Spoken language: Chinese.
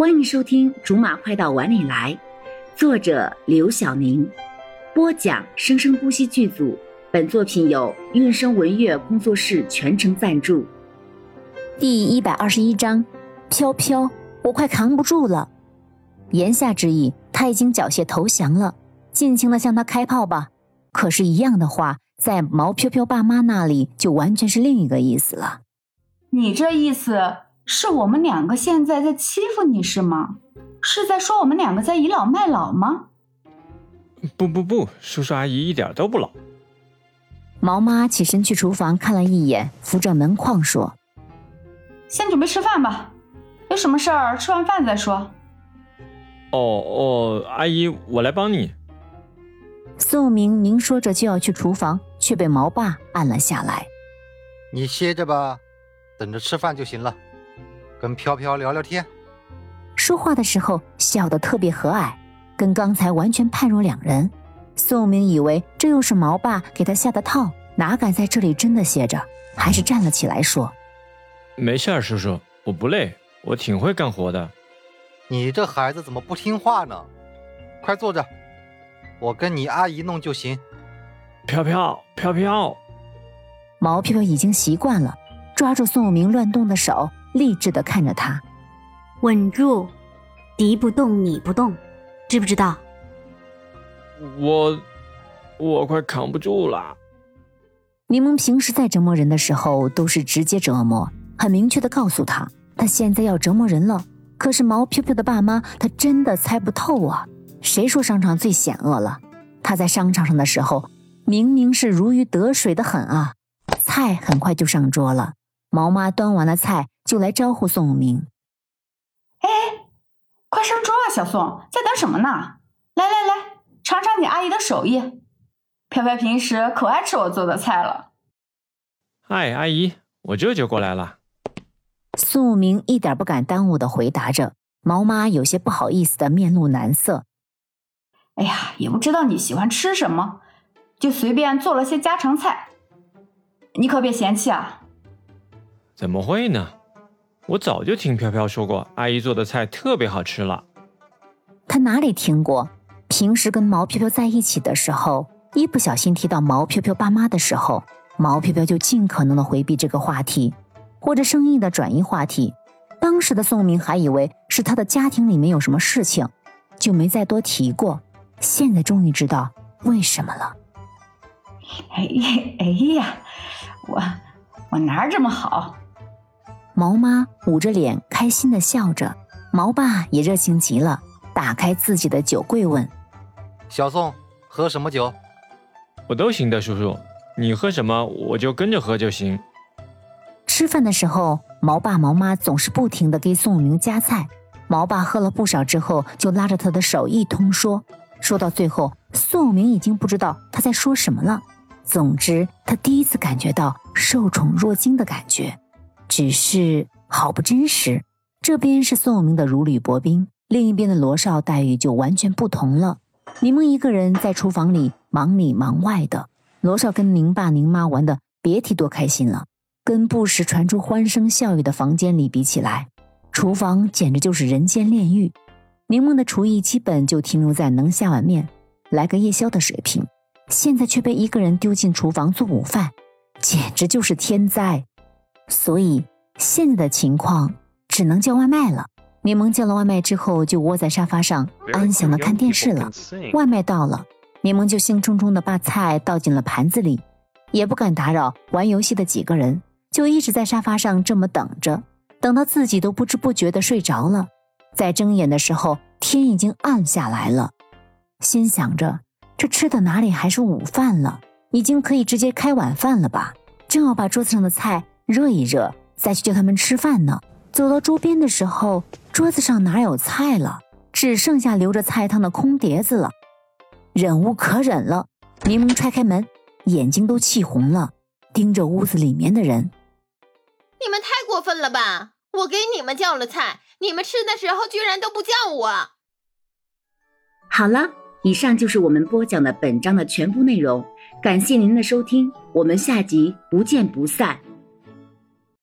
欢迎收听《竹马快到碗里来》，作者刘晓宁，播讲生生不息剧组。本作品由韵声文乐工作室全程赞助。第一百二十一章，飘飘，我快扛不住了。言下之意，他已经缴械投降了，尽情的向他开炮吧。可是，一样的话，在毛飘飘爸妈那里就完全是另一个意思了。你这意思是我们两个现在在欺负你是吗？是在说我们两个在倚老卖老吗？不不不，叔叔阿姨一点都不老。毛妈起身去厨房看了一眼，扶着门框说：“先准备吃饭吧，有什么事儿吃完饭再说。”哦哦，阿姨，我来帮你。宋明明说着就要去厨房，却被毛爸按了下来：“你歇着吧，等着吃饭就行了，跟飘飘聊聊天。”说话的时候笑得特别和蔼，跟刚才完全判若两人。宋明以为这又是毛爸给他下的套，哪敢在这里真的歇着，还是站了起来说：“没事儿，叔叔，我不累，我挺会干活的。”你这孩子怎么不听话呢？快坐着，我跟你阿姨弄就行。飘飘飘飘，毛飘飘已经习惯了，抓住宋明乱动的手，励志的看着他：“稳住，敌不动你不动，知不知道？”我，我快扛不住了。柠檬平时在折磨人的时候都是直接折磨，很明确的告诉他，他现在要折磨人了。可是毛飘飘的爸妈，他真的猜不透啊！谁说商场最险恶了？他在商场上的时候，明明是如鱼得水的很啊！菜很快就上桌了，毛妈端完了菜就来招呼宋明：“哎，快上桌啊，小宋，在等什么呢？来来来。”尝尝你阿姨的手艺，飘飘平时可爱吃我做的菜了。嗨，阿姨，我这就过来了。宋明一点不敢耽误的回答着，毛妈有些不好意思的面露难色。哎呀，也不知道你喜欢吃什么，就随便做了些家常菜，你可别嫌弃啊。怎么会呢？我早就听飘飘说过，阿姨做的菜特别好吃了。他哪里听过？平时跟毛飘飘在一起的时候，一不小心提到毛飘飘爸妈的时候，毛飘飘就尽可能的回避这个话题，或者生硬的转移话题。当时的宋明还以为是他的家庭里面有什么事情，就没再多提过。现在终于知道为什么了。哎哎呀，我我哪儿这么好？毛妈捂着脸开心的笑着，毛爸也热情极了，打开自己的酒柜问。小宋，喝什么酒？我都行的，叔叔，你喝什么我就跟着喝就行。吃饭的时候，毛爸毛妈总是不停的给宋明夹菜。毛爸喝了不少之后，就拉着他的手一通说，说到最后，宋明已经不知道他在说什么了。总之，他第一次感觉到受宠若惊的感觉，只是好不真实。这边是宋永明的如履薄冰，另一边的罗少待遇就完全不同了。柠檬一个人在厨房里忙里忙外的，罗少跟宁爸宁妈玩的别提多开心了。跟不时传出欢声笑语的房间里比起来，厨房简直就是人间炼狱。柠檬的厨艺基本就停留在能下碗面、来个夜宵的水平，现在却被一个人丢进厨房做午饭，简直就是天灾。所以现在的情况只能叫外卖了。柠檬叫了外卖之后，就窝在沙发上安详的看电视了。外卖到了，柠檬就兴冲冲的把菜倒进了盘子里，也不敢打扰玩游戏的几个人，就一直在沙发上这么等着，等到自己都不知不觉的睡着了。在睁眼的时候，天已经暗下来了。心想着，这吃的哪里还是午饭了，已经可以直接开晚饭了吧？正要把桌子上的菜热一热，再去叫他们吃饭呢。走到桌边的时候。桌子上哪有菜了？只剩下留着菜汤的空碟子了。忍无可忍了，柠檬踹开门，眼睛都气红了，盯着屋子里面的人。你们太过分了吧！我给你们叫了菜，你们吃的时候居然都不叫我。好了，以上就是我们播讲的本章的全部内容，感谢您的收听，我们下集不见不散。